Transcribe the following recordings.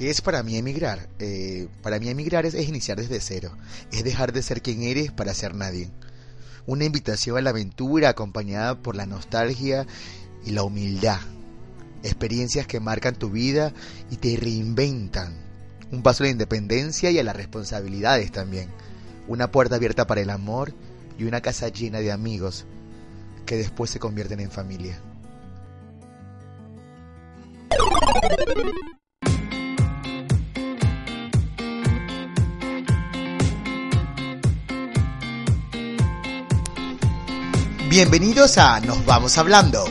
¿Qué es para mí emigrar? Eh, para mí emigrar es, es iniciar desde cero, es dejar de ser quien eres para ser nadie. Una invitación a la aventura acompañada por la nostalgia y la humildad. Experiencias que marcan tu vida y te reinventan. Un paso a la independencia y a las responsabilidades también. Una puerta abierta para el amor y una casa llena de amigos que después se convierten en familia. Bienvenidos a Nos Vamos Hablando.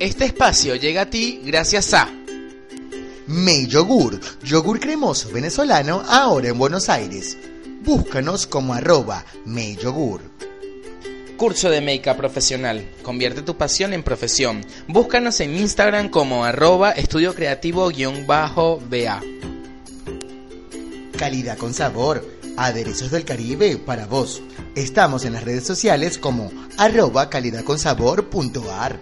Este espacio llega a ti gracias a May Yogur, yogur cremoso venezolano ahora en Buenos Aires. Búscanos como arroba May Yogur. Curso de Make Profesional. Convierte tu pasión en profesión. Búscanos en Instagram como arroba estudio creativo-ba. Calidad con sabor. Aderezos del Caribe para vos. Estamos en las redes sociales como arroba calidadconsabor.ar.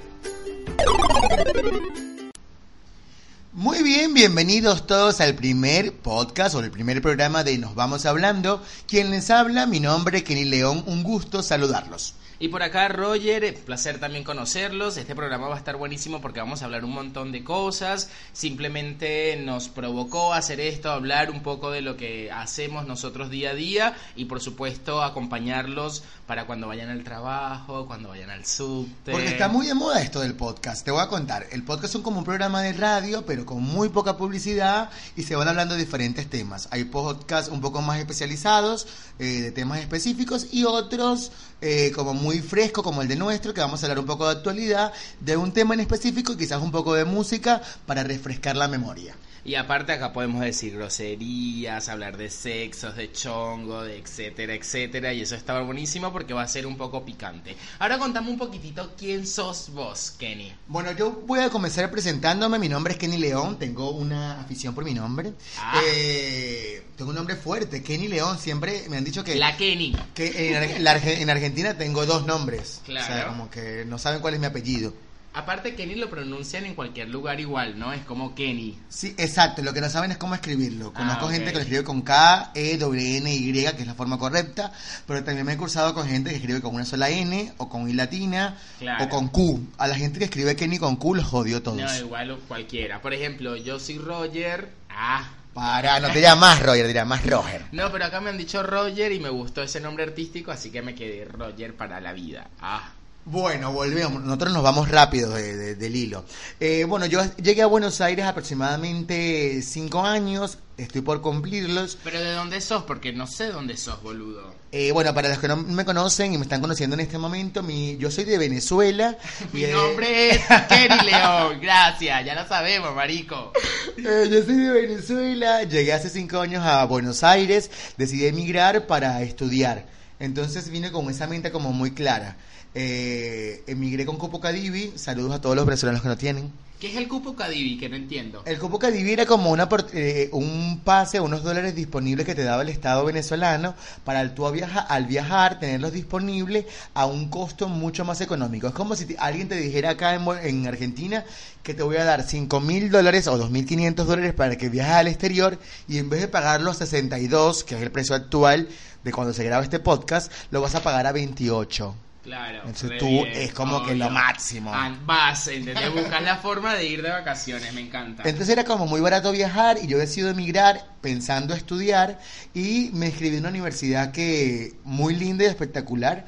Muy bien, bienvenidos todos al primer podcast o el primer programa de Nos Vamos Hablando. Quien les habla, mi nombre es Kenny León, un gusto saludarlos. Y por acá, Roger, placer también conocerlos. Este programa va a estar buenísimo porque vamos a hablar un montón de cosas. Simplemente nos provocó hacer esto, hablar un poco de lo que hacemos nosotros día a día y por supuesto acompañarlos para cuando vayan al trabajo, cuando vayan al subte. Porque está muy de moda esto del podcast. Te voy a contar. El podcast es como un programa de radio, pero con muy poca publicidad y se van hablando de diferentes temas. Hay podcasts un poco más especializados, eh, de temas específicos, y otros eh, como muy fresco, como el de nuestro, que vamos a hablar un poco de actualidad, de un tema en específico y quizás un poco de música para refrescar la memoria. Y aparte acá podemos decir groserías, hablar de sexos, de chongo, de etcétera, etcétera. Y eso está buenísimo porque va a ser un poco picante. Ahora contame un poquitito quién sos vos, Kenny. Bueno, yo voy a comenzar presentándome. Mi nombre es Kenny León. Tengo una afición por mi nombre. Ah. Eh, tengo un nombre fuerte, Kenny León. Siempre me han dicho que... La Kenny. Que en, en Argentina tengo dos nombres. Claro. O sea, como que no saben cuál es mi apellido. Aparte Kenny lo pronuncian en cualquier lugar igual, ¿no? Es como Kenny. Sí, exacto. Lo que no saben es cómo escribirlo. Conozco Ah, ok. gente que lo escribe con K, E, W, N, Y, que es la forma correcta. Pero también me he cursado con gente que escribe con una sola N, o con I latina, Claro. o con Q. A la gente que escribe Kenny con Q los odio todos. No, igual cualquiera. Por ejemplo, yo soy Roger. Ah. Para, no te llamas Roger, te llamas Roger. No, pero acá me han dicho Roger y me gustó ese nombre artístico, así que me quedé Roger para la vida. Ah. Bueno, volvemos. Nosotros nos vamos rápido de- de- del hilo. Eh, bueno, yo llegué a Buenos Aires aproximadamente cinco años. Estoy por cumplirlos. Pero ¿de dónde sos? Porque no sé dónde sos, boludo. Eh, bueno, para los que no me conocen y me están conociendo en este momento, mi, yo soy de Venezuela. Mi y, eh, nombre es Kenny León. Gracias, ya lo sabemos, marico. eh, yo soy de Venezuela. Llegué hace cinco años a Buenos Aires. Decidí emigrar para estudiar. Entonces vine con esa mente como muy clara. Eh, emigré con Copo Cadivi. Saludos a todos los venezolanos que no tienen. ¿Qué es el cupo Cadivi? Que no entiendo. El Cupo Cadivi era como una, eh, un pase, unos dólares disponibles que te daba el Estado venezolano para al, tú viaja- al viajar tenerlos disponibles a un costo mucho más económico. Es como si te- alguien te dijera acá en Argentina que te voy a dar 5 mil dólares o 2.500 dólares para que viajes al exterior y en vez de pagar los 62, que es el precio actual de cuando se graba este podcast, lo vas a pagar a 28. Claro. Entonces tú bien, es como que lo máximo. Ah, vas, ¿entendés? Buscas la forma de ir de vacaciones, me encanta. Entonces era como muy barato viajar y yo decido emigrar pensando estudiar y me inscribí en una universidad que muy linda y espectacular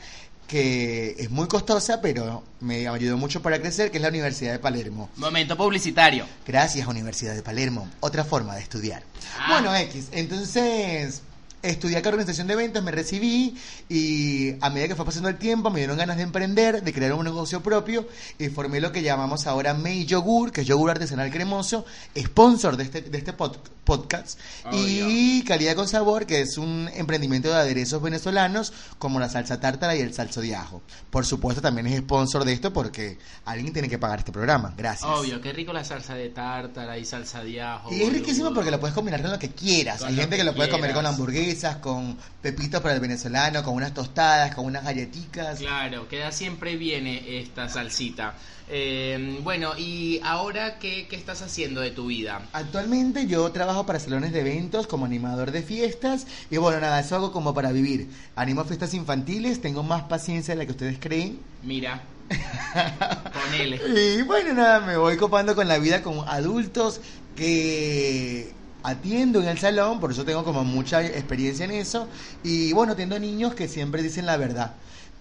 que es muy costosa pero me ayudó mucho para crecer que es la Universidad de Palermo. Momento publicitario. Gracias Universidad de Palermo, otra forma de estudiar. Ah. Bueno, X, entonces estudié acá organización de eventos, me recibí y a medida que fue pasando el tiempo me dieron ganas de emprender, de crear un negocio propio y formé lo que llamamos ahora May Yogur, que es yogur artesanal cremoso, sponsor de este, de este pod- podcast y Calidad con Sabor, que es un emprendimiento de aderezos venezolanos como la salsa tártara y el salso de ajo. Por supuesto también es sponsor de esto porque alguien tiene que pagar este programa. Gracias. Obvio, qué rico la salsa de tártara y salsa de ajo. Y es riquísimo porque lo puedes combinar con lo que quieras. Con Hay gente que que lo puede comer con hamburguesa, cervezas, con pepitos para el venezolano, con unas tostadas, con unas galletitas. Claro, queda siempre viene esta salsita. Eh, bueno, y ahora, ¿qué, ¿qué estás haciendo de tu vida? Actualmente yo trabajo para salones de eventos como animador de fiestas y bueno, nada, eso hago como para vivir. Animo fiestas infantiles, tengo más paciencia de la que ustedes creen. Mira, ponele. Y bueno, nada, me voy copando con la vida con adultos que atiendo en el salón, por eso tengo como mucha experiencia en eso. Y bueno, atiendo niños que siempre dicen la verdad.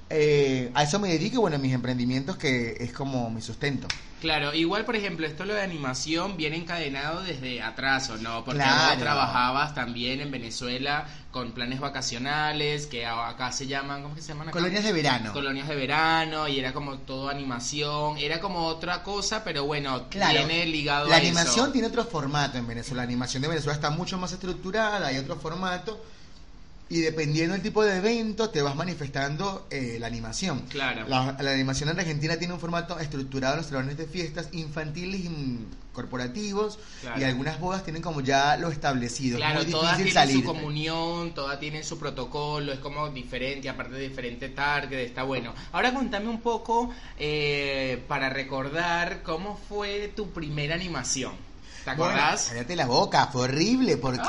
Eh, a eso me dedico, bueno, mis emprendimientos que es como mi sustento. Claro, igual por ejemplo, esto lo de animación viene encadenado desde atrás, ¿o no? Porque Claro. vos trabajabas también en Venezuela con planes vacacionales, que acá se llaman, ¿cómo que se llaman acá? Colonias de verano. Colonias de verano, y era como todo animación, era como otra cosa, pero bueno, Claro. viene ligado La a animación eso. tiene otro formato en Venezuela. La animación de Venezuela está mucho más estructurada, hay otro formato. Y dependiendo del tipo de evento, te vas manifestando eh, la animación. Claro. La, la animación en Argentina tiene un formato estructurado en los salones de fiestas infantiles y corporativos. Claro. Y algunas bodas tienen como ya lo establecido. Claro, es muy todas difícil tienen salir. su comunión, todas tienen su protocolo, es como diferente, aparte de diferente target, está bueno. Ahora contame un poco eh, para recordar cómo fue tu primera animación. ¿Te Bueno, acordás? cállate la boca, fue horrible porque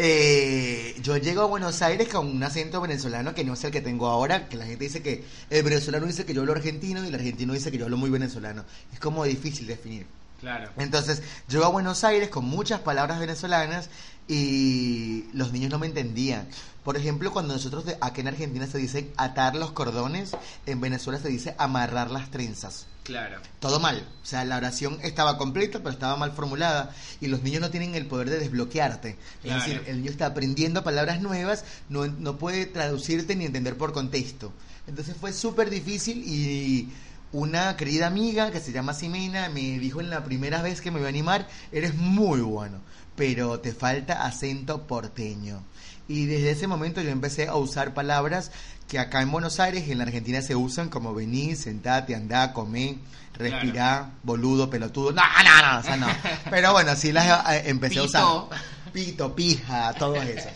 eh, yo llego a Buenos Aires con un acento venezolano que no es el que tengo ahora, que la gente dice que el venezolano dice que yo hablo argentino y el argentino dice que yo hablo muy venezolano. Es como difícil definir. Claro. Entonces, llego a Buenos Aires con muchas palabras venezolanas y los niños no me entendían. Por ejemplo, cuando nosotros de, acá en Argentina se dice atar los cordones, en Venezuela se dice amarrar las trenzas Claro. todo mal. O sea, la oración estaba completa, pero estaba mal formulada. Y los niños no tienen el poder de desbloquearte. Claro. Es decir, el niño está aprendiendo palabras nuevas, no, no puede traducirte ni entender por contexto. Entonces fue súper difícil y una querida amiga que se llama Simena me dijo en la primera vez que me iba a animar, eres muy bueno, pero te falta acento porteño. Y desde ese momento yo empecé a usar palabras que acá en Buenos Aires y en la Argentina se usan como venir, sentate, andá, comer, respirar, boludo, pelotudo. No, no, no, o sea, no. Pero bueno, sí las eh, empecé a usar. Pito, pija, todo eso.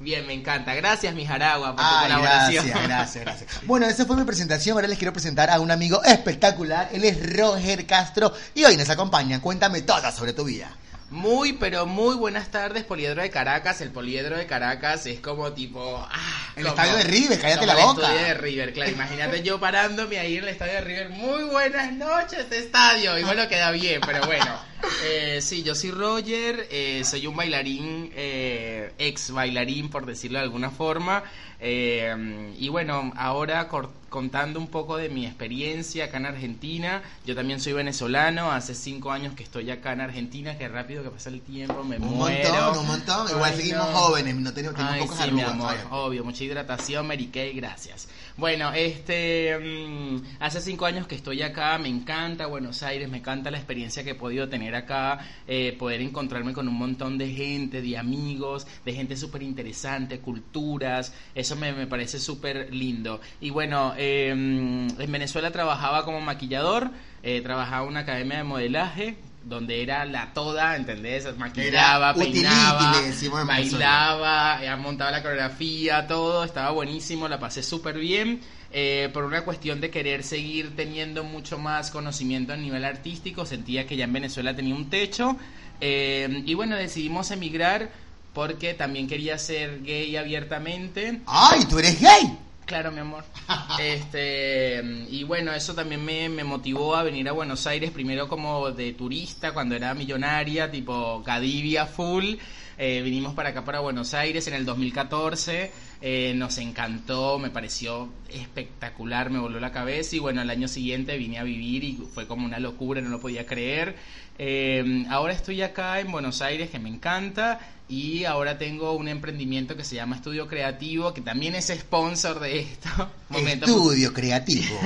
Bien, me encanta. Gracias, mi Jaragua, por tu Ay, colaboración. gracias, gracias, gracias. Bueno, esa fue mi presentación. Ahora les quiero presentar a un amigo espectacular. Él es Roger Castro y hoy nos acompaña. Cuéntame todo sobre tu vida. Muy, pero muy buenas tardes, Poliedro de Caracas. El Poliedro de Caracas es como tipo... ah, El como- estadio de River, cállate la el boca. estadio de River, claro. Imagínate yo parándome ahí en el estadio de River. Muy buenas noches, estadio. Y bueno, queda bien, pero bueno. Eh, sí, yo soy Roger, eh, soy un bailarín, eh, ex bailarín, por decirlo de alguna forma. Eh, y bueno, ahora contando un poco de mi experiencia acá en Argentina. Yo también soy venezolano, hace cinco años que estoy acá en Argentina. Qué rápido que pasa el tiempo, me Un muero. montón, un montón. Igual Ay, seguimos no. jóvenes, no tenemos, tenemos Ay, pocos sí, mi arrugas. amor, Ay. obvio, mucha hidratación, Mary Kay, gracias. Bueno, este, mm, hace cinco años que estoy acá, me encanta Buenos Aires, me encanta la experiencia que he podido tener acá, eh, poder encontrarme con un montón de gente, de amigos, de gente súper interesante, culturas, eso me, me parece súper lindo. Y bueno, eh, en Venezuela trabajaba como maquillador, eh, trabajaba en una academia de modelaje, donde era la toda, ¿entendés? Maquillaba, utility, peinaba, bailaba, eh, montaba la coreografía, todo, estaba buenísimo, la pasé súper bien. eh, por una cuestión de querer seguir teniendo mucho más conocimiento a nivel artístico, sentía que ya en Venezuela tenía un techo. eh, y bueno, decidimos emigrar porque también quería ser gay abiertamente. ¡Ay, tú eres gay! Claro, mi amor. Este, y bueno, eso también me, motivó a venir a Buenos Aires, primero como de turista, cuando era millonaria, tipo Cadivia full. Eh, vinimos para acá, para Buenos Aires, en el 2014. eh, nos encantó, me pareció espectacular, me voló la cabeza. Y bueno, el año siguiente vine a vivir y fue como una locura, no lo podía creer. Eh, ahora estoy acá en Buenos Aires, que me encanta. Y ahora tengo un emprendimiento que se llama Estudio Creativo, que también es sponsor de esto. Momento, Estudio creativo.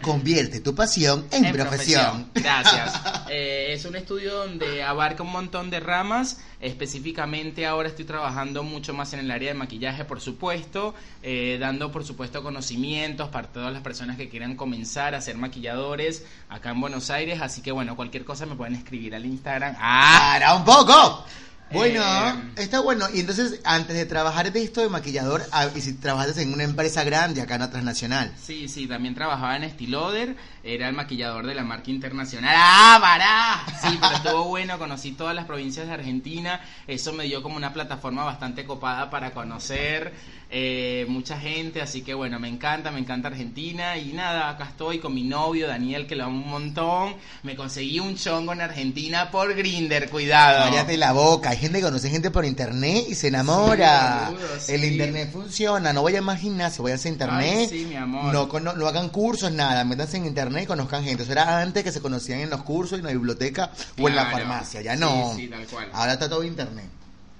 Convierte tu pasión en, en profesión. Gracias. Eh, es un estudio donde abarca un montón de ramas. Específicamente ahora estoy trabajando mucho más en el área de maquillaje, por supuesto, eh, dando por supuesto conocimientos para todas las personas que quieran comenzar a ser maquilladores acá en Buenos Aires. Así que bueno, cualquier cosa me pueden escribir al Instagram. ¡Ah! ¡Para un poco! Bueno, Eh, está bueno. Y entonces, antes de trabajar de esto de maquillador, ah, y si trabajaste en una empresa grande acá en la transnacional. Sí, sí, también trabajaba en Estiloder, era el maquillador de la marca internacional. ¡Ah, pará! Sí, pero estuvo bueno, conocí todas las provincias de Argentina, eso me dio como una plataforma bastante copada para conocer eh, mucha gente, así que bueno, me encanta, me encanta Argentina y nada, acá estoy con mi novio Daniel, que lo amo un montón, me conseguí un chongo en Argentina por Grinder, cuidado. Cállate la boca. Hay gente que conoce gente por internet y se enamora. Sí, boludo, sí. El internet funciona. No vayan más gimnasio, vayan a internet. Ay, sí, mi amor. No, cono- no hagan cursos, nada. Métanse en internet y conozcan gente. Eso era antes que se conocían en los cursos, en la biblioteca o en la Claro. farmacia. Ya Sí, no. sí, tal cual. Ahora está todo internet.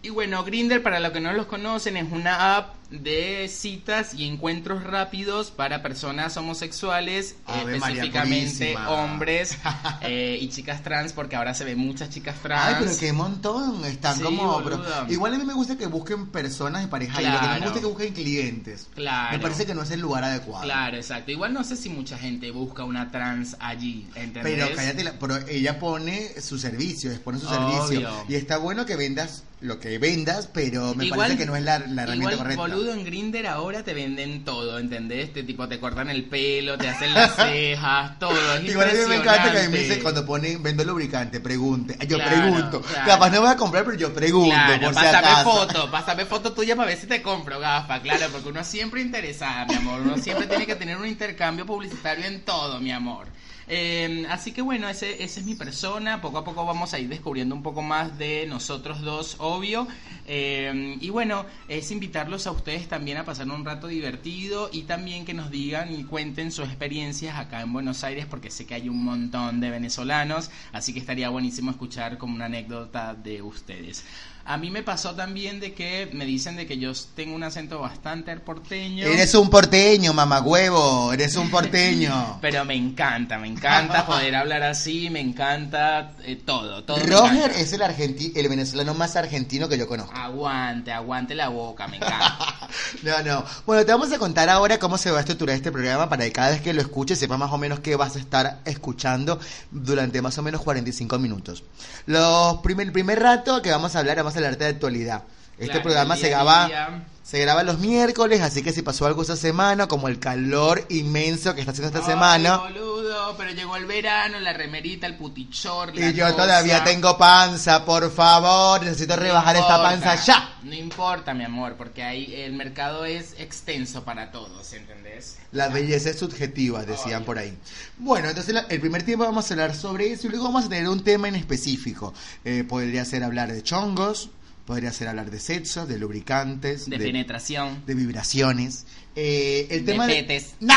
Y bueno, Grinder, para los que no los conocen, es una app de citas y encuentros rápidos para personas homosexuales, Ave específicamente hombres eh, y chicas trans, porque ahora se ven muchas chicas trans. Ay, pero qué montón. Están Sí, como. pero- igual a mí me gusta que busquen personas de pareja. Y lo que me Claro. gusta es que busquen clientes. Claro. Me parece que no es el lugar adecuado. Claro, exacto. Igual no sé si mucha gente busca una trans allí, ¿entendés? Pero cállate, la- pero ella pone su servicio, expone su Obvio. servicio. Y está bueno que vendas lo que vendas, pero me Igual- parece que no es la, la herramienta Igual, correcta. boludo, en Grinder ahora te venden todo, ¿entendés? Te, tipo, te cortan el pelo, te hacen las cejas, todo. Es Igual a mí me encanta que a mí me cuando pone vendo lubricante, pregunte. Yo Claro, pregunto. claro. Capaz no voy a comprar, pero yo pregunto. Claro, por si pásame acaso. foto, pásame foto tuya para ver si te compro gafa, claro, porque uno siempre interesada, mi amor, uno siempre tiene que tener un intercambio publicitario en todo, mi amor. Eh, así que bueno, ese, esa es mi persona, poco a poco vamos a ir descubriendo un poco más de nosotros dos, obvio. Eh, y bueno, es invitarlos a ustedes también a pasar un rato divertido y también que nos digan y cuenten sus experiencias acá en Buenos Aires, porque sé que hay un montón de venezolanos, así que estaría buenísimo escuchar como una anécdota de ustedes. A mí me pasó también de que me dicen de que yo tengo un acento bastante porteño. Eres un porteño, mamagüevo. Eres un porteño. Pero me encanta, me encanta poder hablar así, me encanta eh, todo, todo. Roger es el argenti- el venezolano más argentino que yo conozco. Aguante, aguante la boca, me encanta. No, no. Bueno, te vamos a contar ahora cómo se va a estructurar este programa para que cada vez que lo escuches sepas más o menos qué vas a estar escuchando durante más o menos 45 minutos. Los primer, el primer rato que vamos a hablar, vamos a hablar de actualidad. Este Claro, programa se día a graba, día. Se graba los miércoles, así que si pasó algo esta semana, como el calor inmenso que está haciendo esta Ay, semana, boludo, pero llegó el verano, la remerita, el putichor, la y yo cosa. todavía tengo panza, por favor, necesito No rebajar esta panza ya. No importa, mi amor, porque ahí el mercado es extenso para todos, ¿entendés? La belleza es subjetiva, decían por ahí. Bueno, entonces el primer tiempo vamos a hablar sobre eso y luego vamos a tener un tema en específico. Eh, podría ser hablar de chongos, podría ser hablar de sexo, de lubricantes, De, de, penetración. de vibraciones. Eh, el De tema petes. ¡No!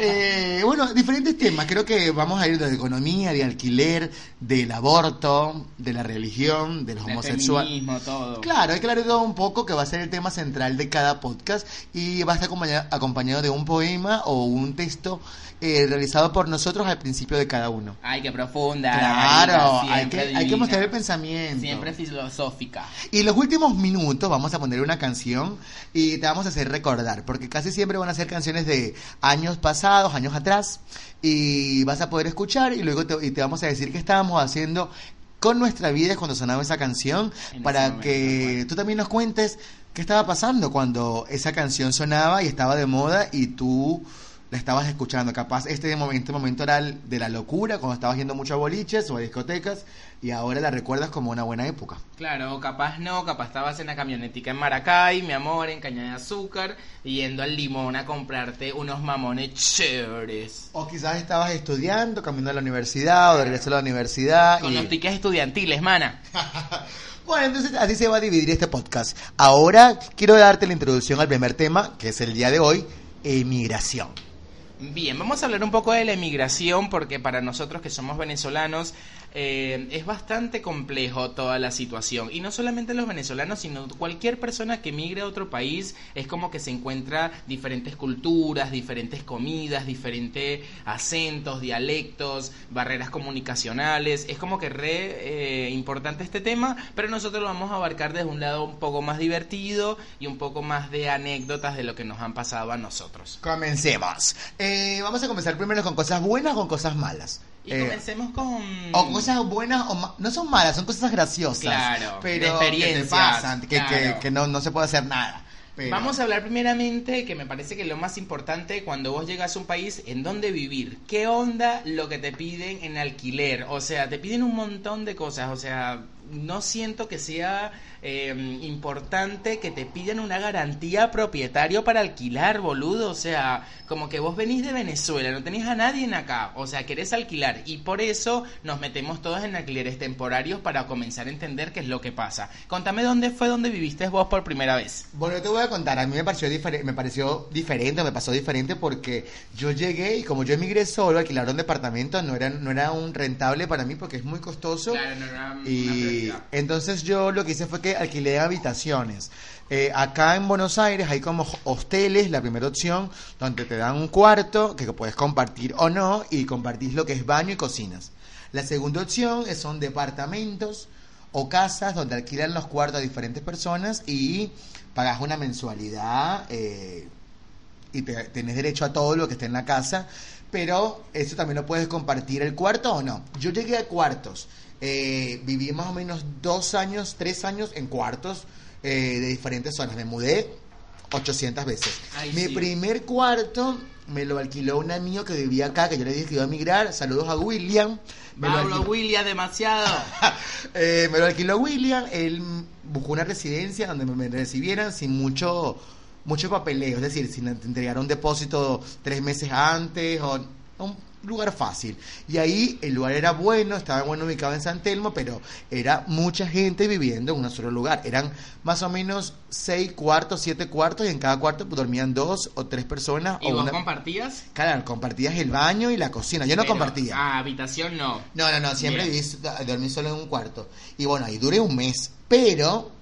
Eh, bueno, diferentes temas. Creo que vamos a ir de economía, de alquiler, del aborto, de la religión, de los De homosexuales. Claro, hay que hablar de todo un poco, que va a ser el tema central de cada podcast y va a estar acompañado, acompañado de un poema o un texto eh, realizado por nosotros al principio de cada uno. Ay, qué profunda. Claro, hay que, hay que mostrar el pensamiento. Siempre filosófica. Y los últimos minutos vamos a poner una canción y te vamos a hacer recordar, porque casi siempre van a ser canciones de años pasados, años atrás, y vas a poder escuchar y luego te, y te vamos a decir qué estábamos haciendo con nuestra vida cuando sonaba esa canción, En para momento, que bueno. tú también nos cuentes qué estaba pasando cuando esa canción sonaba y estaba de moda y tú la estabas escuchando. Capaz este momento, momento era el de la locura, cuando estabas yendo mucho a boliches o a discotecas, y ahora la recuerdas como una buena época. Claro, capaz no, capaz estabas en la camionetica en Maracay, mi amor, en Caña de Azúcar, yendo al limón a comprarte unos mamones chéveres. O quizás estabas estudiando, camino a la universidad, o de regreso a la universidad. Con y- los tickets estudiantiles, mana. Bueno, entonces así se va a dividir este podcast. Ahora quiero darte la introducción al primer tema, que es el día de hoy, emigración. Bien, vamos a hablar un poco de la emigración porque para nosotros que somos venezolanos eh, es bastante complejo toda la situación. Y no solamente los venezolanos, sino cualquier persona que emigre a otro país es como que se encuentra diferentes culturas, diferentes comidas, diferentes acentos, dialectos, barreras comunicacionales. Es como que re eh, importante este tema, pero nosotros lo vamos a abarcar desde un lado un poco más divertido y un poco más de anécdotas de lo que nos han pasado a nosotros. Comencemos. Eh, vamos a comenzar primero con cosas buenas con cosas malas. Y Eh, comencemos con... o cosas buenas o ma- no son malas, son cosas graciosas. Claro, pero de experiencias, que te pasan, que, que- no, no se puede hacer nada. Pero- Vamos a hablar primeramente, que me parece que lo más importante cuando vos llegas a un país, en dónde vivir. ¿Qué onda lo que te piden en alquiler? O sea, te piden un montón de cosas. O sea, no siento que sea eh, importante que te pidan una garantía propietario para alquilar, boludo. O sea, como que vos venís de Venezuela, no tenés a nadie en acá. O sea, querés alquilar. Y por eso nos metemos todos en alquileres temporarios para comenzar a entender qué es lo que pasa. Contame dónde fue donde viviste vos por primera vez. Bueno, yo te voy a contar, a mí me pareció, difere- me pareció diferente, me pasó diferente porque yo llegué y como yo emigré solo, alquilar un departamento no era, no era un rentable para mí porque es muy costoso. Claro, no era una Y prioridad. entonces yo lo que hice fue que alquilé habitaciones. Eh, acá en Buenos Aires hay como hosteles, la primera opción, donde te dan un cuarto que puedes compartir o no y compartís lo que es baño y cocinas. La segunda opción son departamentos o casas donde alquilan los cuartos a diferentes personas y pagas una mensualidad eh, y te, tenés derecho a todo lo que esté en la casa, pero eso también lo puedes compartir el cuarto o no. Yo llegué a cuartos, eh, viví más o menos dos años, tres años en cuartos eh, de diferentes zonas, me mudé 800 veces. Ay, Mi sí. primer cuarto me lo alquiló un amigo que vivía acá, que yo le dije que iba a migrar, saludos a William. Me lo Pablo William, demasiado. eh, me lo alquiló William, él buscó una residencia donde me, me recibieran sin mucho mucho papeleo, es decir, sin entregar un depósito tres meses antes o un lugar fácil. Y ahí el lugar era bueno, estaba bueno ubicado en San Telmo, pero era mucha gente viviendo en un solo lugar. Eran más o menos seis cuartos, siete cuartos y en cada cuarto dormían dos o tres personas. ¿Y o vos una... compartías? Claro, compartías el baño y la cocina. Yo no compartía. Ah, habitación no. No, no, no, siempre viví, dormí solo en un cuarto. Y bueno, ahí duré un mes, pero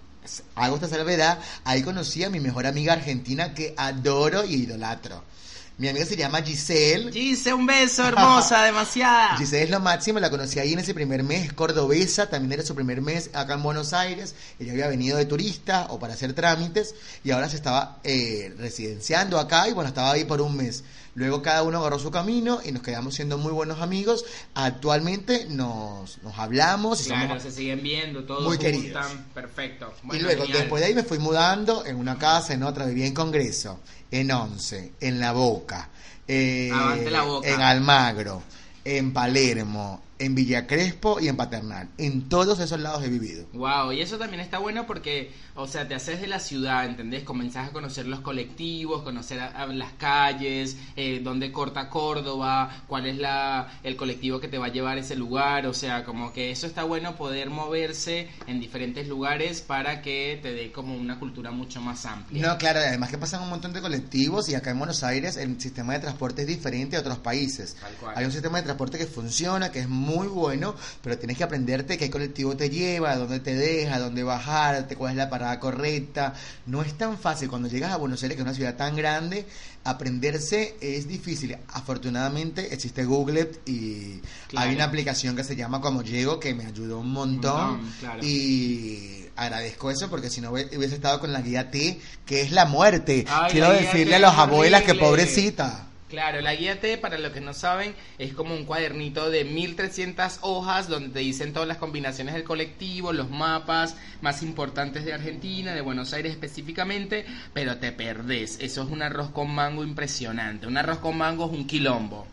hago esta salvedad, ahí conocí a mi mejor amiga argentina que adoro y idolatro. Mi amiga se llama Giselle. Gise, un beso, hermosa, demasiada. Giselle es lo máximo, la conocí ahí en ese primer mes, es cordobesa, también era su primer mes acá en Buenos Aires, ella había venido de turista o para hacer trámites y ahora se estaba eh, residenciando acá y bueno, estaba ahí por un mes. Luego cada uno agarró su camino y nos quedamos siendo muy buenos amigos. Actualmente nos, nos hablamos y Claro, somos se siguen viendo, todos Muy queridos. Perfecto. y luego, genial. después de ahí me fui mudando en una casa, en otra, vivía en Congreso, en Once, en La Boca, eh, Avante La Boca. en Almagro, en Palermo, en Villa Crespo y en Paternal. En todos esos lados he vivido. Wow, y eso también está bueno porque, o sea, te haces de la ciudad, ¿entendés? Comenzás a conocer los colectivos, conocer a- a las calles, eh, dónde corta Córdoba, cuál es la el colectivo que te va a llevar a ese lugar, o sea, como que eso está bueno poder moverse en diferentes lugares para que te dé como una cultura mucho más amplia. No, claro, además que pasan un montón de colectivos y acá en Buenos Aires el sistema de transporte es diferente a otros países. Hay un sistema de transporte que funciona, que es muy bueno, pero tienes que aprenderte qué colectivo te lleva, a dónde te deja, dónde bajarte, cuál es la parada correcta. No es tan fácil cuando llegas a Buenos Aires, que es una ciudad tan grande, aprenderse es difícil. Afortunadamente existe Google y Claro. hay una aplicación que se llama Como Llego que me ayudó un montón. montón, claro. Y agradezco eso porque si no hubie- hubiese estado con la guía T, que es la muerte. Ay, Quiero decirle a las abuelas que pobrecita. Claro, la guía T, para los que no saben, es como un cuadernito de 1300 hojas donde te dicen todas las combinaciones del colectivo, los mapas más importantes de Argentina, de Buenos Aires específicamente, pero te perdés. Eso es un arroz con mango impresionante. Un arroz con mango es un quilombo.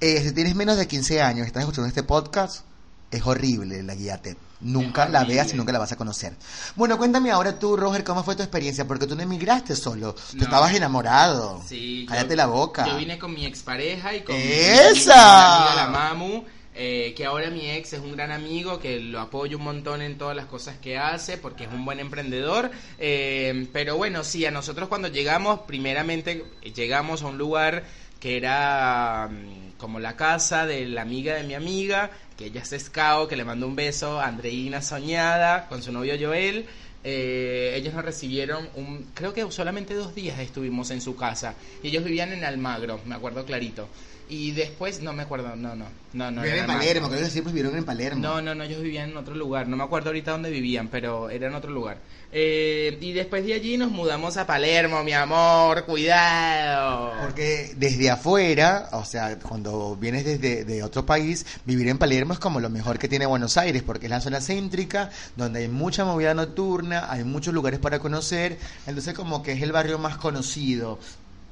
Eh, si tienes menos de 15 años y estás escuchando este podcast, es horrible la guía T. Nunca la veas y nunca la vas a conocer. Bueno, cuéntame ahora tú, Roger, ¿cómo fue tu experiencia? Porque tú no emigraste solo. Tú No. estabas enamorado. Sí, Cállate yo- la boca. Yo vine con mi expareja y con mi- ¡Esa! mi amiga, la Mamu. eh, que ahora mi ex es un gran amigo, que lo apoyo un montón en todas las cosas que hace, porque es un buen emprendedor. eh, pero bueno, sí, a nosotros cuando llegamos, primeramente eh, llegamos a un lugar que era mm, como la casa de la amiga de mi amiga, que ella es Scao, que le mando un beso, Andreina Soñada, con su novio Joel. Eh, ellos nos recibieron, un, creo que solamente dos días estuvimos en su casa. Y ellos vivían en Almagro, me acuerdo clarito. Y después, no me acuerdo, no, no. no, no Vivían en Palermo, creo que siempre vivieron en Palermo. No, no, no, ellos vivían en otro lugar. No me acuerdo ahorita dónde vivían, pero era en otro lugar. Eh, y después de allí nos mudamos a Palermo, mi amor, cuidado. Porque desde afuera, o sea, cuando vienes desde de otro país, vivir en Palermo es como lo mejor que tiene Buenos Aires, porque es la zona céntrica, donde hay mucha movida nocturna, hay muchos lugares para conocer, entonces como que es el barrio más conocido.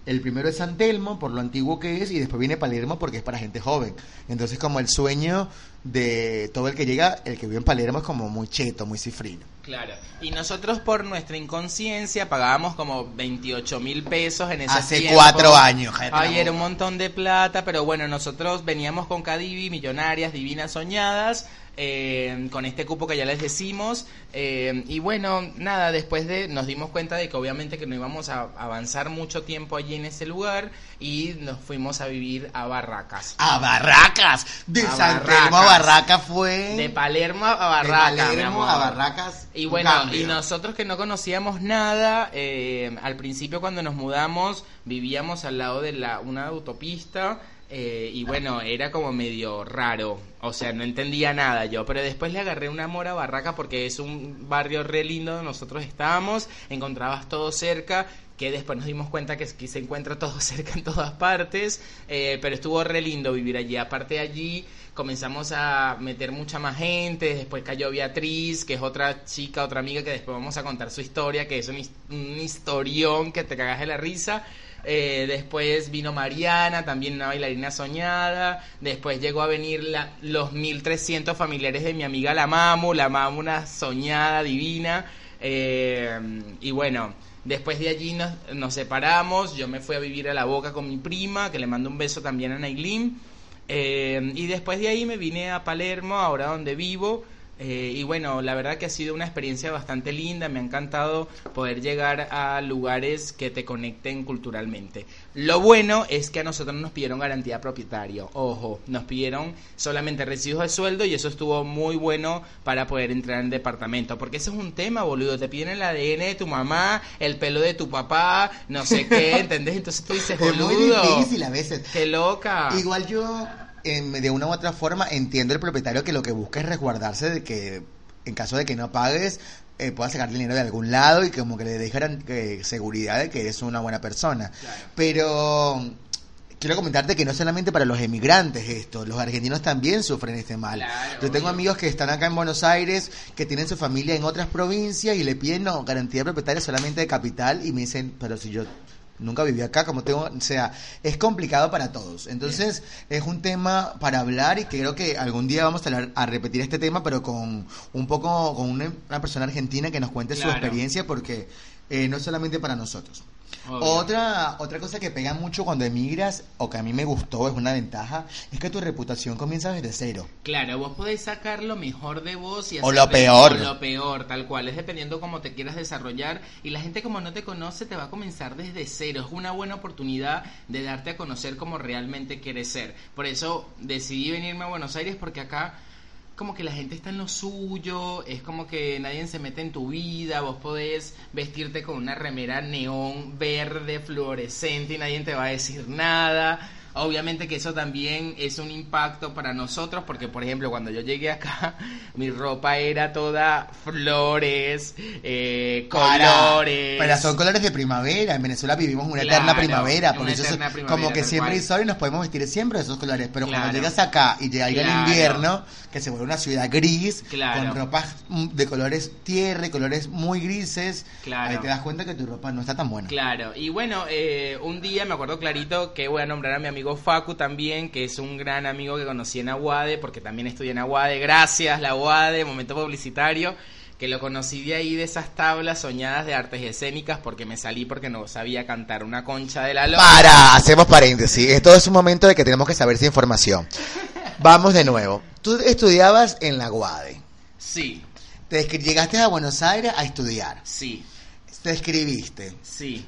El primero es San Telmo, por lo antiguo que es, y después viene Palermo porque es para gente joven. Entonces como el sueño de todo el que llega, el que vive en Palermo es como muy cheto, muy cifrino. Claro. Y nosotros por nuestra inconsciencia pagábamos como 28 mil pesos en ese Hace tiempo. cuatro años. Ay, era un montón de plata, pero bueno, nosotros veníamos con Cadivi, millonarias, divinas, soñadas, eh, con este cupo que ya les decimos. eh, y bueno, nada, después de nos dimos cuenta de que obviamente que no íbamos a avanzar mucho tiempo allí en ese lugar y nos fuimos a vivir a Barracas. A Barracas. De A San. Telmo a Barracas fue. De Palermo a de Barracas. mi Palermo a Barracas. Y bueno, cambio. y nosotros que no conocíamos nada, eh, al principio cuando nos mudamos vivíamos al lado de la, una autopista eh, y bueno, era como medio raro, o sea, no entendía nada yo, pero después le agarré un amor a Barraca porque es un barrio re lindo donde nosotros estábamos, encontrabas todo cerca que después nos dimos cuenta que, que se encuentra todo cerca en todas partes, eh, pero estuvo re lindo vivir allí. Aparte allí comenzamos a meter mucha más gente, después cayó Beatriz, que es otra chica, otra amiga que después vamos a contar su historia, que es un, his- un historión que te cagas de la risa. Eh, después vino Mariana, también una bailarina soñada. Después llegó a venir la- los 1300 familiares de mi amiga La Mamu, La Mamu, una soñada divina. Eh, y bueno, después de allí nos, nos separamos. Yo me fui a vivir a la boca con mi prima, que le mando un beso también a Nailin. Eh, y después de ahí me vine a Palermo, ahora donde vivo. Eh, y bueno, la verdad que ha sido una experiencia bastante linda, me ha encantado poder llegar a lugares que te conecten culturalmente. Lo bueno es que a nosotros nos pidieron garantía propietario, ojo, nos pidieron solamente recibos de sueldo y eso estuvo muy bueno para poder entrar en departamento, porque eso es un tema, boludo, te piden el ADN de tu mamá, el pelo de tu papá, no sé qué, ¿entendés? Entonces tú dices, Es muy boludo, difícil a veces. qué loca. Igual yo, de una u otra forma, entiendo el propietario que lo que busca es resguardarse de que, en caso de que no pagues, eh, pueda sacar dinero de algún lado y como que le dejaran eh, seguridad de que eres una buena persona. Claro. Pero quiero comentarte que no solamente para los emigrantes esto, los argentinos también sufren este mal. Claro, Yo tengo obvio. amigos que están acá en Buenos Aires, que tienen su familia en otras provincias y le piden no, garantía propietaria solamente de capital y me dicen, pero si yo nunca viví acá, como tengo, o sea, es complicado para todos. Entonces, es un tema para hablar y creo que algún día vamos a, hablar- a repetir este tema, pero con un poco, con una, una persona argentina que nos cuente su experiencia, porque eh, no es solamente para nosotros. Obvio. Otra, otra cosa que pega mucho cuando emigras, o que a mí me gustó, es una ventaja, es que tu reputación comienza desde cero. Claro, vos podés sacar lo mejor de vos y O lo peor. o lo peor, tal cual. Es dependiendo cómo te quieras desarrollar. Y la gente como no te conoce te va a comenzar desde cero. Es una buena oportunidad de darte a conocer como realmente quieres ser. Por eso decidí venirme a Buenos Aires porque acá como que la gente está en lo suyo, es como que nadie se mete en tu vida, vos podés vestirte con una remera neón verde fluorescente y nadie te va a decir nada. Obviamente que eso también es un impacto para nosotros porque, por ejemplo, cuando yo llegué acá, mi ropa era toda flores, eh, colores. Pero son colores de primavera. En Venezuela vivimos una Claro, eterna primavera. Por una eso eterna es primavera, como que siempre hay sol y nos podemos vestir siempre de esos colores. Pero cuando llegas acá y llega el Claro. invierno, que se vuelve una ciudad gris, con ropas mm, de colores tierra y colores muy grises, ahí te das cuenta que tu ropa no está tan buena. Claro, y bueno, eh, un día me acuerdo clarito que voy a nombrar a mi amigo Facu también, que es un gran amigo que conocí en Aguade, porque también estudié en Aguade, gracias la Aguade, momento publicitario, que lo conocí de ahí de esas tablas soñadas de artes escénicas, porque me salí porque no sabía cantar una concha de la lora. Para, hacemos paréntesis. Esto es un momento de que tenemos que saber esa información. Vamos de nuevo. Tú estudiabas en la UADE. Sí, Te llegaste a Buenos Aires a estudiar. sí, Te escribiste. sí.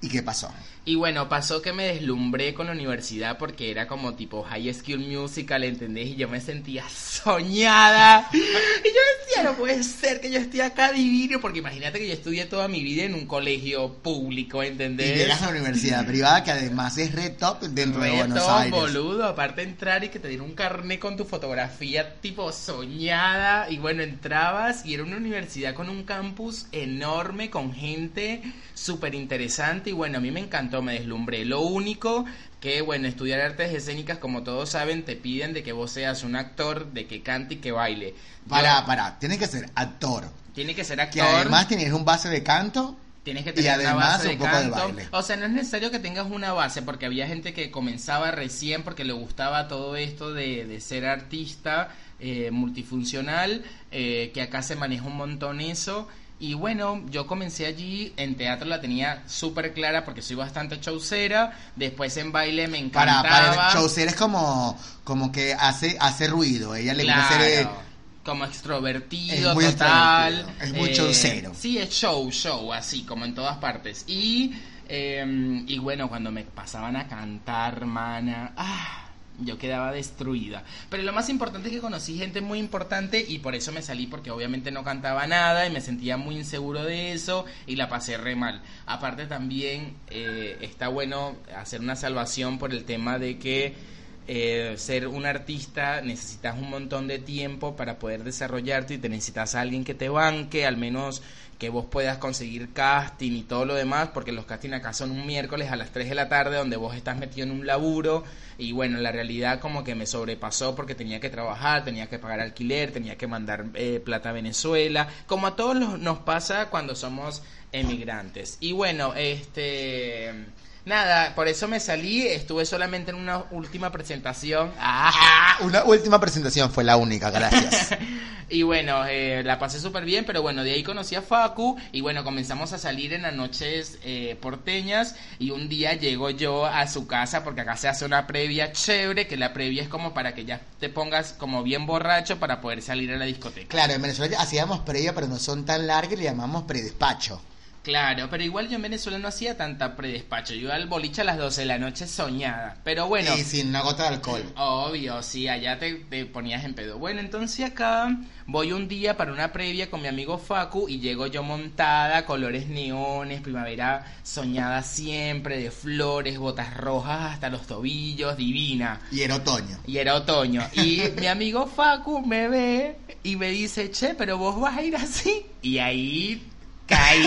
¿Y qué pasó? Y bueno, pasó que me deslumbré con la universidad porque era como tipo High School Musical, ¿entendés? Y yo me sentía soñada. Y yo decía, no puede ser que yo esté acá divino, porque imagínate que yo estudié toda mi vida en un colegio público, ¿entendés? Y llegas a una universidad privada que además es red top dentro de Buenos Reto, Aires. boludo, aparte entrar y que te dieran un carnet con tu fotografía tipo soñada y bueno, entrabas y era una universidad con un campus enorme con gente súper interesante y bueno, a mí me encantó, me deslumbré. Lo único que bueno, estudiar artes escénicas como todos saben te piden de que vos seas un actor, de que cante y que baile. Yo- Para, para, tienes que ser actor. Tiene que ser Que actor. además tienes un base de canto. Tienes que Y tener una además base de un poco de canto. baile. O sea, no es necesario que tengas una base, porque había gente que comenzaba recién porque le gustaba todo esto de, de ser artista eh, multifuncional, eh, que acá se maneja un montón eso. Y bueno, yo comencé allí, en teatro la tenía súper clara porque soy bastante showcera, después en baile me Para, encantaba. para Chaucer es como, como que hace, hace ruido. Ella le gusta Claro, hacer. como extrovertido, Es muy total. extrovertido, es muy eh, showcero. Sí, es show, show, así como en todas partes. Y, eh, y bueno, cuando me pasaban a cantar, hermana, ah, yo quedaba destruida. Pero lo más importante es que conocí gente muy importante y por eso me salí, porque obviamente no cantaba nada y me sentía muy inseguro de eso y la pasé re mal. Aparte también eh, está bueno hacer una salvación por el tema de que eh, ser un artista necesitas un montón de tiempo para poder desarrollarte y te necesitas a alguien que te banque, al menos que vos puedas conseguir casting y todo lo demás, porque los casting acá son un miércoles a las 3 de la tarde donde vos estás metido en un laburo y bueno, la realidad como que me sobrepasó porque tenía que trabajar, tenía que pagar alquiler, tenía que mandar eh, plata a Venezuela, como a todos los- nos pasa cuando somos emigrantes. Y bueno, este... Nada, por eso me salí, estuve solamente en una última presentación. ¡Ah! Una última presentación fue la única, gracias. Y bueno, eh, la pasé súper bien, pero bueno, de ahí conocí a Facu y bueno, comenzamos a salir en las noches eh, porteñas y un día llego yo a su casa porque acá se hace una previa chévere, que la previa es como para que ya te pongas como bien borracho para poder salir a la discoteca. claro, en Venezuela hacíamos previa, pero no son tan largas, le llamamos predespacho. Claro, pero igual yo en Venezuela no hacía tanta predespacho, yo iba al boliche a las 12 de la noche soñada, pero bueno. Y sin una gota de alcohol. Obvio, sí, allá te, te ponías en pedo. Bueno, entonces acá voy un día para una previa con mi amigo Facu y llego yo montada, colores neones, primavera soñada siempre, de flores, botas rojas hasta los tobillos, divina. Y era otoño. Y era otoño. Y mi amigo Facu me ve y me dice, che, pero vos vas a ir así. Y ahí caí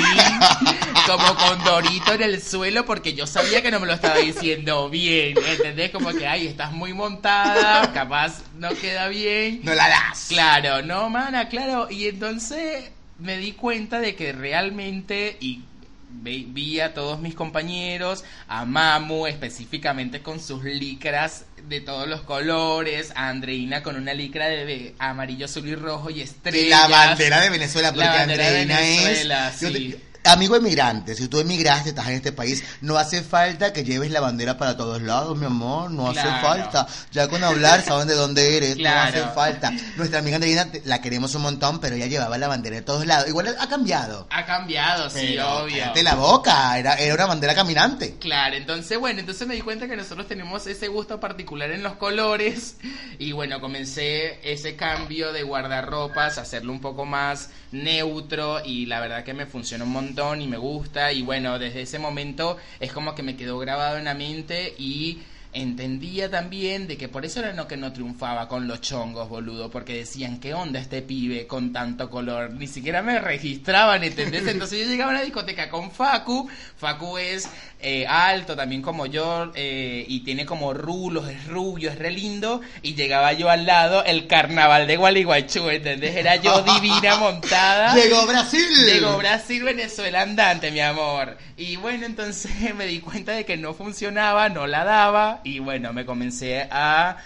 como con Dorito en el suelo porque yo sabía que no me lo estaba diciendo bien. ¿Entendés? Como que, ay, estás muy montada, capaz no queda bien. No la das. Claro, no, mana, claro. Y entonces me di cuenta de que realmente, y vi a todos mis compañeros, a Mamu específicamente con sus licras de todos los colores, a Andreina con una licra de amarillo, azul y rojo y Y estrellas. la bandera de Venezuela, porque La bandera de Andreina Venezuela, es. yo sí. te- amigo emigrante, si tú emigraste, estás en este país, no hace falta que lleves la bandera para todos lados, mi amor, no hace falta. Ya con hablar saben de dónde eres, Claro. no hace falta. Nuestra amiga Andreina la queremos un montón, pero ella llevaba la bandera de todos lados. Igual ha cambiado. Ha cambiado, sí, Pero obvio. cállate la boca, era, era una bandera caminante. Claro, entonces bueno, entonces me di cuenta que nosotros tenemos ese gusto particular en los colores y bueno, comencé ese cambio de guardarropas, hacerlo un poco más neutro y la verdad que me funciona un montón y me gusta y bueno, desde ese momento es como que me quedó grabado en la mente y entendía también de que por eso era no que no triunfaba con los chongos, boludo, porque decían, ¿qué onda este pibe con tanto color? Ni siquiera me registraban, ¿entendés? Entonces yo llegaba a una discoteca con Facu, Facu es eh, alto también como yo eh, y tiene como rulos, es rubio, es re lindo y llegaba yo al lado el carnaval de Gualeguaychú, ¿entendés? Era yo divina montada. Llegó Brasil. Llegó Brasil, Venezuela andante, mi amor. Y bueno, entonces me di cuenta de que no funcionaba, no la daba. Y bueno, me comencé a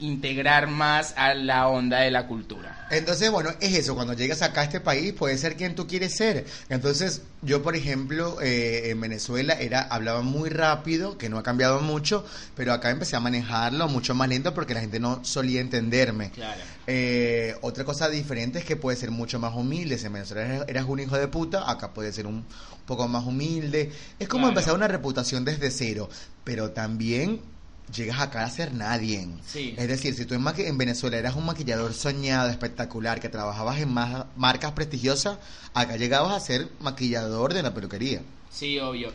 integrar más a la onda de la cultura. Entonces, bueno, es eso, cuando llegas acá a este país puedes ser quien tú quieres ser. Entonces, yo, por ejemplo, eh, en Venezuela era hablaba muy rápido, que no ha cambiado mucho, pero acá empecé a manejarlo mucho más lento porque la gente no solía entenderme. Claro. Eh, otra cosa diferente es que puede ser mucho más humilde. Si en Venezuela eras, eras un hijo de puta, acá puede ser un poco más humilde. Es como Claro. empezar una reputación desde cero, pero también llegas acá a ser nadie. Sí. Es decir, si tú en, en Venezuela eras un maquillador soñado, espectacular, que trabajabas en más marcas prestigiosas, acá llegabas a ser maquillador de la peluquería. Sí, obvio.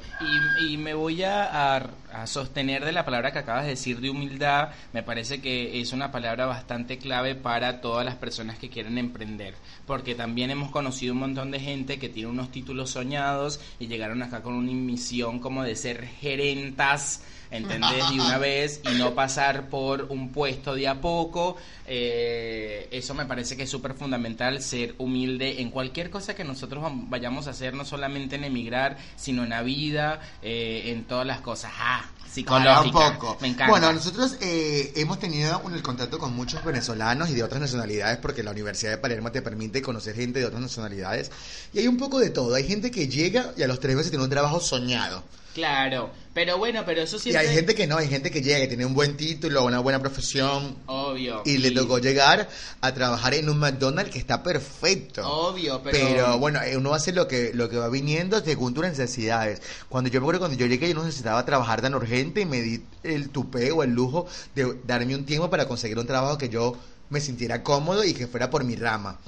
Y, y me voy a, a- a sostener de la palabra que acabas de decir de humildad. Me parece que es una palabra bastante clave para todas las personas que quieren emprender. Porque también hemos conocido un montón de gente que tiene unos títulos soñados y llegaron acá con una misión como de ser gerentas. ¿Entendés? De una vez y no pasar por un puesto de a poco. Eh, eso me parece que es súper fundamental, ser humilde en cualquier cosa que nosotros vayamos a hacer, no solamente en emigrar, sino en la vida, eh, en todas las cosas. Ah, psicológica. Para un poco. Me encanta. Bueno, nosotros eh, hemos tenido un, el contacto con muchos venezolanos y de otras nacionalidades porque la Universidad de Palermo te permite conocer gente de otras nacionalidades. Y hay un poco de todo. Hay gente que llega y a los tres meses tiene un trabajo soñado. Claro, pero bueno, pero eso Y siempre... hay gente que no, hay gente que llega, que tiene un buen título, una buena profesión. Obvio. Y le tocó llegar a trabajar en un McDonald's que está perfecto. Obvio, pero... Pero, bueno, eh, uno hace lo que lo que va viniendo según tus necesidades. Cuando yo me acuerdo cuando yo llegué yo no necesitaba trabajar tan urgente y me di el tupé o el lujo de darme un tiempo para conseguir un trabajo que yo me sintiera cómodo y que fuera por mi rama.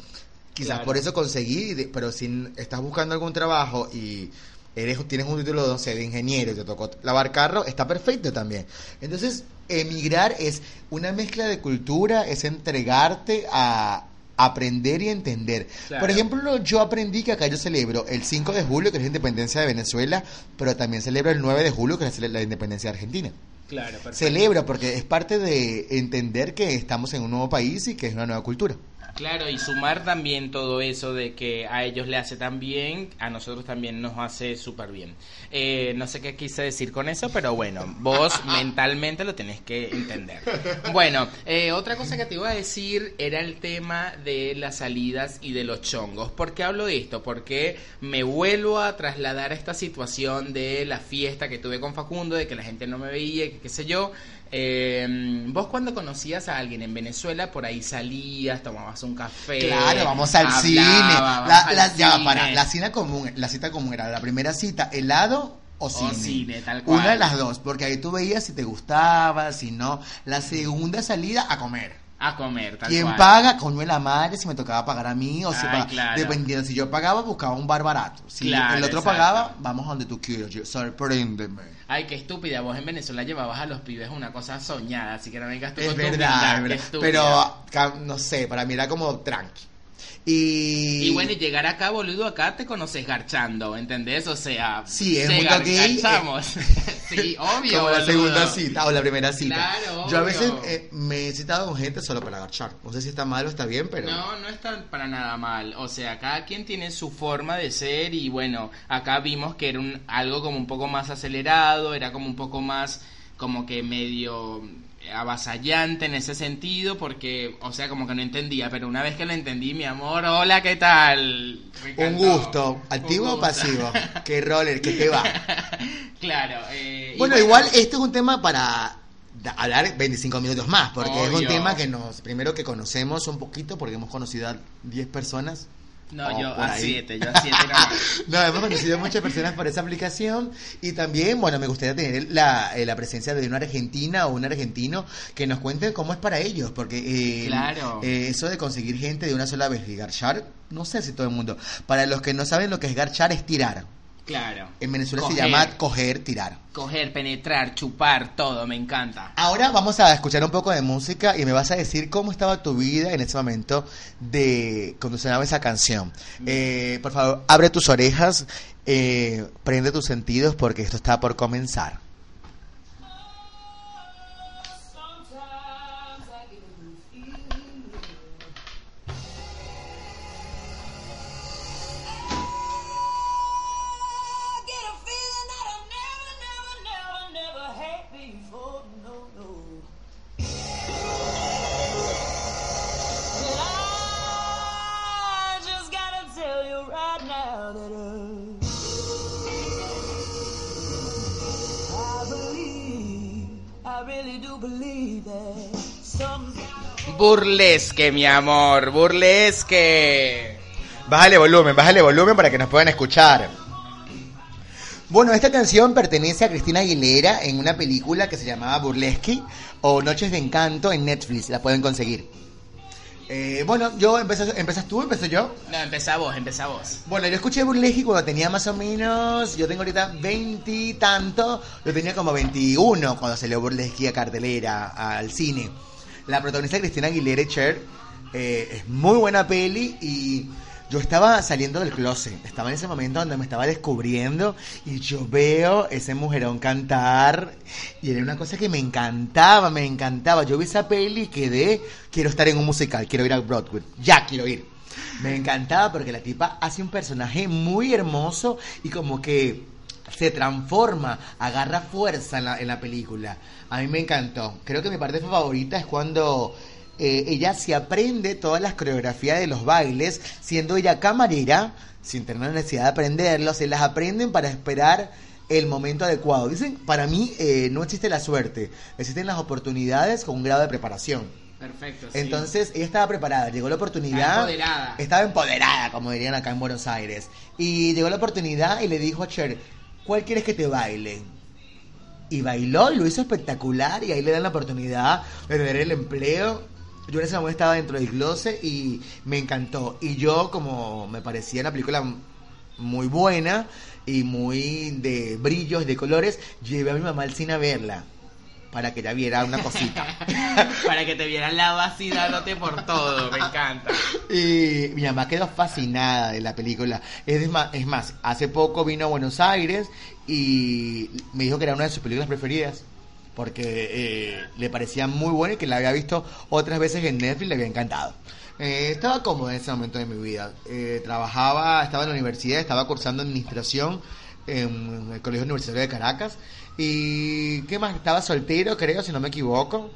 Quizás Claro. por eso conseguí, pero si estás buscando algún trabajo y eres tienes un título no sé, de ingeniero y te tocó lavar carro, está perfecto también. Entonces, emigrar es una mezcla de cultura, es entregarte a aprender y entender. Claro. Por ejemplo, yo aprendí que acá yo celebro el 5 de julio, que es la independencia de Venezuela, pero también celebro el 9 de julio, que es la independencia de Argentina. Claro, perfecto. Celebro porque es parte de entender que estamos en un nuevo país y que es una nueva cultura. Claro, y sumar también todo eso de que a ellos le hace tan bien, a nosotros también nos hace súper bien. Eh, no sé qué quise decir con eso, pero bueno, vos mentalmente lo tenés que entender. Bueno, eh, otra cosa que te iba a decir era el tema de las salidas y de los chongos. ¿Por qué hablo de esto? Porque me vuelvo a trasladar a esta situación de la fiesta que tuve con Facundo, de que la gente no me veía, que qué sé yo. Eh, vos cuando conocías a alguien en Venezuela, por ahí salías, tomabas un café. Claro, vamos al cine. La, al la- ya, cine. para, la cita común, la cita común era la primera cita, helado o cine. cine, tal cual. Una de las dos, porque ahí tú veías si te gustaba, si no. La segunda salida a comer. A comer, tal ¿Quién cual. paga? Coño de la madre, si me tocaba pagar a mí o si claro. Dependiendo, si yo pagaba, buscaba un bar barato. Si Claro, el otro exacto. pagaba, vamos a donde tú quieras. yo- Sorpréndeme. Ay, qué estúpida. Vos en Venezuela llevabas a los pibes una cosa soñada, así que no vengas tú Es con tu verdad, humildad, verdad. Pero, no sé, para mí era como tranqui. Y, Y bueno, y llegar acá, boludo, acá te conoces garchando, ¿entendés? O sea, Sí, es se gar- gay, garchamos. sí, obvio. como la boludo. segunda cita o la primera cita. Claro, Yo a veces eh, me he citado con gente solo para agachar. No sé si está mal o está bien, pero... No, no está para nada mal. O sea, cada quien tiene su forma de ser y bueno, acá vimos que era un, algo como un poco más acelerado, era como un poco más como que medio avasallante en ese sentido porque, o sea, como que no entendía, pero una vez que lo entendí, mi amor, hola, ¿qué tal? Un gusto, activo o pasivo. ¿Qué roller? ¿Qué te va? claro. eh, Bueno, igual esto es un tema para hablar 25 minutos más, porque es un tema que nos, primero que conocemos un poquito, porque hemos conocido a 10 personas. No, o yo a ahí. siete, yo a siete nomás. No, hemos conocido muchas personas por esa aplicación y también, bueno, me gustaría tener la, eh, la presencia de una argentina o un argentino que nos cuente cómo es para ellos, porque eh, Claro. eh, eso de conseguir gente de una sola vez y garchar, no sé si todo el mundo. Para los que no saben lo que es garchar es tirar. Claro. En Venezuela Coger. se llama coger, tirar. Coger, penetrar, chupar, todo, me encanta. Ahora vamos a escuchar un poco de música y me vas a decir cómo estaba tu vida en ese momento de cuando sonaba esa canción. Eh, por favor, abre tus orejas, eh, prende tus sentidos porque esto está por comenzar. Burlesque, mi amor, burlesque. Bájale volumen, bájale volumen para que nos puedan escuchar. Bueno, esta canción pertenece a Cristina Aguilera en una película que se llamaba Burlesque o Noches de Encanto en Netflix, la pueden conseguir. Eh, bueno, yo empezas, empezas tú, empiezo yo. No, empezá vos, empezá vos. Bueno, yo escuché Burlesque cuando tenía más o menos, yo tengo ahorita 20 y tanto, yo tenía como 21 cuando salió Burlesque a cartelera, al cine. La protagonista Cristina Aguilera Cher eh, es muy buena peli y yo estaba saliendo del closet, estaba en ese momento donde me estaba descubriendo y yo veo ese mujerón cantar y era una cosa que me encantaba, me encantaba. Yo vi esa peli y quedé, quiero estar en un musical, quiero ir a Broadway, ya quiero ir. Me encantaba porque la tipa hace un personaje muy hermoso y como que se transforma, agarra fuerza en la, en la película. A mí me encantó. Creo que mi parte favorita es cuando eh, ella se aprende todas las coreografías de los bailes, siendo ella camarera, sin tener necesidad de aprenderlo, se las aprenden para esperar el momento adecuado. Dicen, para mí eh, no existe la suerte, existen las oportunidades con un grado de preparación. Perfecto. sí. Entonces ella estaba preparada, llegó la oportunidad. Empoderada. Estaba empoderada, como dirían acá en Buenos Aires. Y llegó la oportunidad y le dijo a Cher, ¿cuál quieres que te baile? Y bailó y lo hizo espectacular y ahí le dan la oportunidad de tener el empleo. Yo en ese momento estaba dentro del closet y me encantó. Y yo, como me parecía una película muy buena y muy de brillos, de colores, llevé a mi mamá al cine a verla para que ella viera una cosita. Para que te vieran la vacilándote por todo, me encanta. Y mi mamá quedó fascinada de la película. Es más, es más, hace poco vino a Buenos Aires y me dijo que era una de sus películas preferidas. Porque eh, le parecía muy buena y que la había visto otras veces en Netflix y le había encantado. Eh, estaba cómodo en ese momento de mi vida. Eh, trabajaba, estaba en la universidad, estaba cursando administración en el Colegio Universitario de Caracas. Y qué más, estaba soltero, creo, si no me equivoco.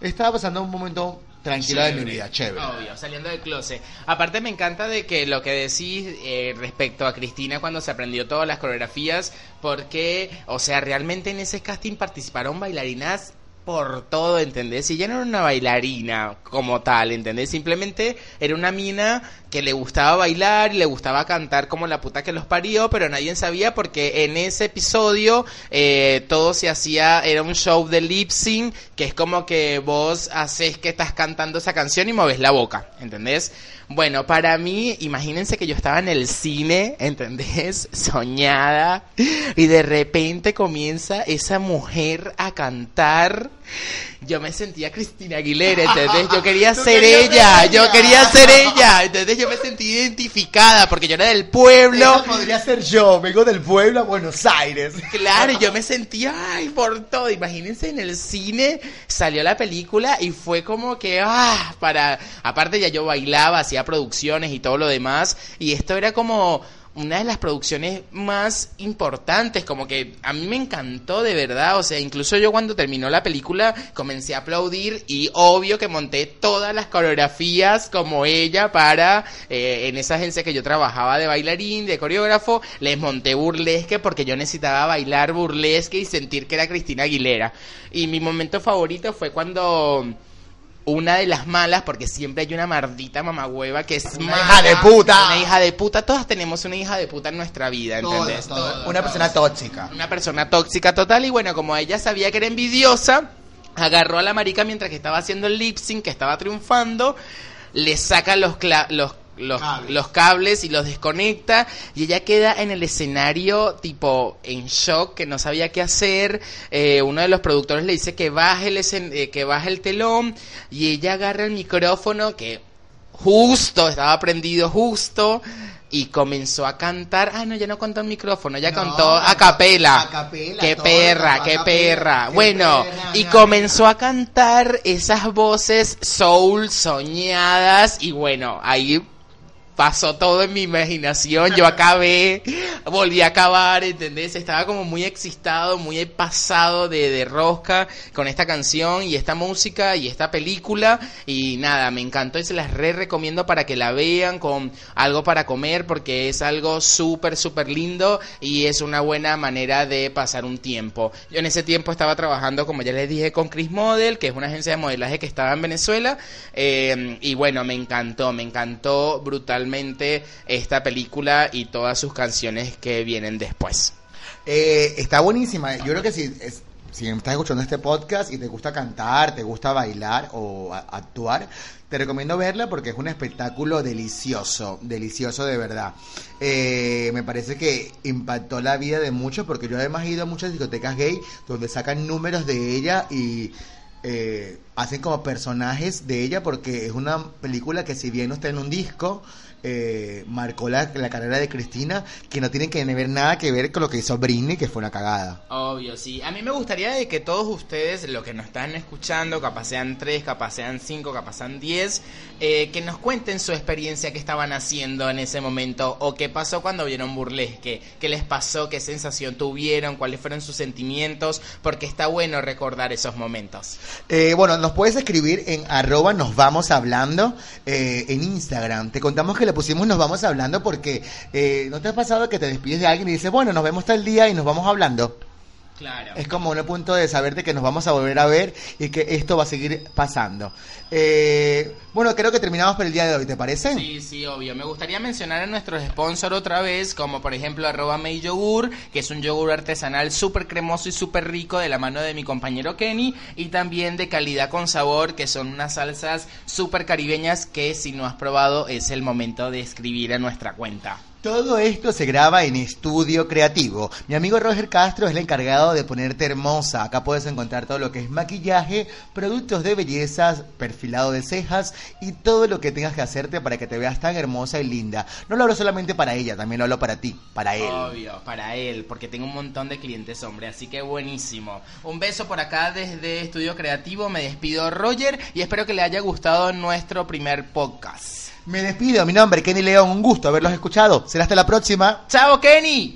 Estaba pasando un momento tranquilo de mi vida, chévere. Obvio, saliendo del closet. Aparte me encanta de que lo que decís eh, respecto a Cristina cuando se aprendió todas las coreografías, porque, o sea, realmente en ese casting participaron bailarinas por todo, ¿entendés? Y ella no era una bailarina como tal, ¿entendés? Simplemente era una mina que le gustaba bailar y le gustaba cantar como la puta que los parió, pero nadie sabía porque en ese episodio eh, todo se hacía, era un show de lip sync, que es como que vos haces que estás cantando esa canción y mueves la boca, ¿entendés? Bueno, para mí, imagínense que yo estaba en el cine, ¿entendés? Soñada, y de repente comienza esa mujer a cantar. Yo me sentía Cristina Aguilera, ¿entendés? Yo quería ser ella, yo quería ser ella, ¿entendés? Yo me sentí identificada porque yo era del pueblo. Esa podría ser yo, vengo del pueblo a Buenos Aires. Claro, y yo me sentía, ay, por todo. Imagínense en el cine, salió la película y fue como que, ah, para. Aparte, ya yo bailaba, hacía producciones y todo lo demás. Y esto era como una de las producciones más importantes, como que a mí me encantó de verdad, o sea, incluso yo cuando terminó la película comencé a aplaudir y obvio que monté todas las coreografías como ella para, eh, en esa agencia que yo trabajaba de bailarín, de coreógrafo, les monté burlesque porque yo necesitaba bailar burlesque y sentir que era Cristina Aguilera. Y mi momento favorito fue cuando una de las malas, porque siempre hay una maldita mamagüeva que es Una mala, hija de puta. Una hija de puta. Todas tenemos una hija de puta en nuestra vida, ¿entendés? Todas, Una persona tóxica. Una persona tóxica total. Y bueno, como ella sabía que era envidiosa, agarró a la marica mientras que estaba haciendo el lip sync, que estaba triunfando, le saca los, cla- los los, Cables. los cables y los desconecta y ella queda en el escenario tipo en shock que no sabía qué hacer. Eh, uno de los productores le dice que baje el escen- eh, que baje el telón y ella agarra el micrófono que justo estaba prendido justo y comenzó a cantar. Ah no ya no contó el micrófono ya No, contó a capela. a capela, qué perra qué capela, perra. qué bueno perra, y comenzó a cantar esas voces soul soñadas y bueno ahí pasó todo en mi imaginación, yo acabé, volví a acabar, ¿entendés? Estaba como muy excitado, muy pasado de, de rosca con esta canción y esta música y esta película y nada, me encantó y se las re recomiendo para que la vean con algo para comer porque es algo súper, súper lindo y es una buena manera de pasar un tiempo. Yo en ese tiempo estaba trabajando, como ya les dije, con Chris Model, que es una agencia de modelaje que estaba en Venezuela eh, y bueno, me encantó, me encantó esta película y todas sus canciones que vienen después. Eh, está buenísima. Yo creo que si, si estás escuchando este podcast y te gusta cantar, te gusta bailar o actuar, te recomiendo verla porque es un espectáculo delicioso, delicioso de verdad. Eh, me parece que impactó la vida de muchos porque yo además he ido a muchas discotecas gay donde sacan números de ella y eh, hacen como personajes de ella porque es una película que si bien no está en un disco, eh, marcó la, la carrera de Cristina, que no tiene que ver nada que ver con lo que hizo Britney, que fue una cagada. Obvio, sí. A mí me gustaría de que todos ustedes, los que nos están escuchando, capaz sean tres, capaz sean cinco, capaz sean diez, eh, que nos cuenten su experiencia que estaban haciendo en ese momento o qué pasó cuando vieron Burlesque, qué les pasó, qué sensación tuvieron, cuáles fueron sus sentimientos, porque está bueno recordar esos momentos. Eh, bueno, nos puedes escribir en arroba nos vamos hablando en Instagram. Te contamos que le pusimos nos vamos hablando porque eh, ¿no te ha pasado que te despides de alguien y dices, bueno, nos vemos tal día y nos vamos hablando? Claro. Es como un punto de saber de que nos vamos a volver a ver y que esto va a seguir pasando. Eh, bueno, creo que terminamos por el día de hoy, ¿te parece? Sí, sí, obvio. Me gustaría mencionar a nuestros sponsors otra vez, como por ejemplo arroba Yogur, que es un yogur artesanal súper cremoso y súper rico de la mano de mi compañero Kenny, y también de calidad con sabor, que son unas salsas súper caribeñas que si no has probado es el momento de escribir a nuestra cuenta. Todo esto se graba en estudio creativo. Mi amigo Roger Castro es el encargado de ponerte hermosa. Acá puedes encontrar todo lo que es maquillaje, productos de belleza, perfilado de cejas y todo lo que tengas que hacerte para que te veas tan hermosa y linda. No lo hablo solamente para ella, también lo hablo para ti, para él. Obvio, para él, porque tengo un montón de clientes, hombre, así que buenísimo. Un beso por acá desde Estudio Creativo, me despido Roger y espero que le haya gustado nuestro primer podcast. Me despido, mi nombre Kenny León, un gusto haberlos escuchado. Será hasta la próxima. ¡Chao, Kenny!